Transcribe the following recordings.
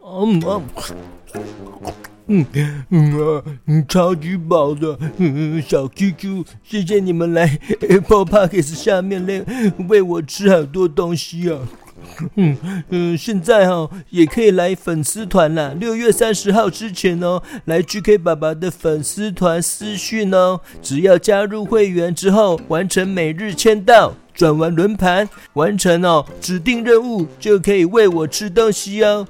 엄마. 嗯嗯啊嗯，超级饱的，嗯，小 QQ，谢谢你们来 Apple Podcast 下面嘞喂我吃好多东西啊。嗯嗯，现在哈、也可以来粉丝团啦，六月三十号之前哦，来 GK 爸爸的粉丝团私讯哦，只要加入会员之后，完成每日签到，转完轮盘，完成哦指定任务，就可以喂我吃东西哦。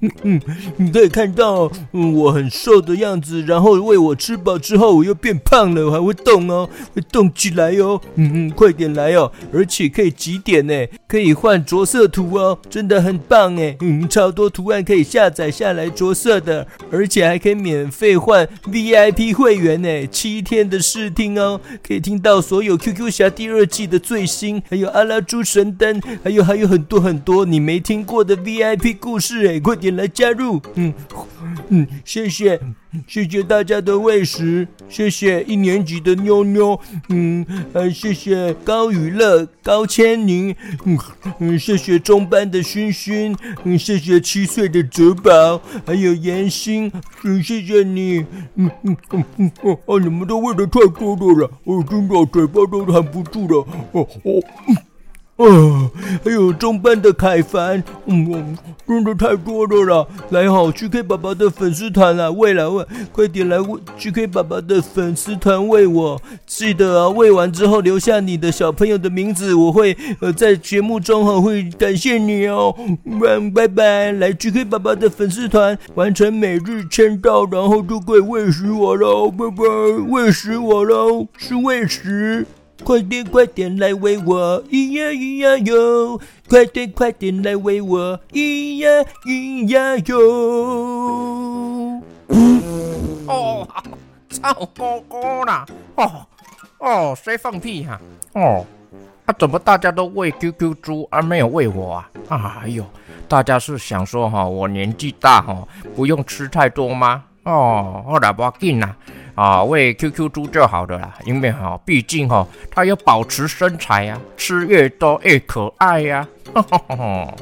嗯 嗯，你可以看到，嗯，我很瘦的样子，然后喂我吃饱之后，我又变胖了，我还会动哦，会动起来哦，嗯嗯，快点来哦，而且可以集点呢，可以换着色图哦，真的很棒哎，嗯，超多图案可以下载下来着色的，而且还可以免费换 VIP 会员呢，七天的试听哦，可以听到所有 QQ 侠第二季的最新，还有阿拉猪神灯，还有还有很多很多你没听过的 VIP 故事哎。快点来加入，嗯嗯，谢谢，谢谢大家的喂食，谢谢一年级的妞妞，嗯，呃，谢谢高宇乐、高千宁，嗯嗯，谢谢中班的熏熏，嗯，谢谢七岁的泽宝，还有妍心，嗯，谢谢你，嗯嗯嗯嗯，哦，你们都喂的太多了，我真的嘴巴都含不住了，哦哦。啊，还有中班的凯凡，嗯，真的太多了啦！来好，GK 爸爸的粉丝团啦，喂来喂，快点来喂，GK 爸爸的粉丝团喂我，记得啊，喂完之后留下你的小朋友的名字，我会呃在节目中哈会感谢你哦。嗯，拜拜，来 GK 爸爸的粉丝团完成每日签到，然后就可以喂食我喽，拜拜，喂食我喽，是喂食。快点快点来喂我，咿呀咿呀哟！快点快点来喂我，咿呀咿呀哟！哦，臭哥哥啦！哦哦，谁放屁哈、哦，啊，怎么大家都喂 QQ 猪，而没有喂我啊？哎呦，大家是想说哈，我年纪大哈，不用吃太多吗？哦，好啦，不要紧啦。啊，喂 QQ 猪就好的啦，因为哈，毕竟哈，它要保持身材呀，吃越多越可爱呀，哈哈哈哈。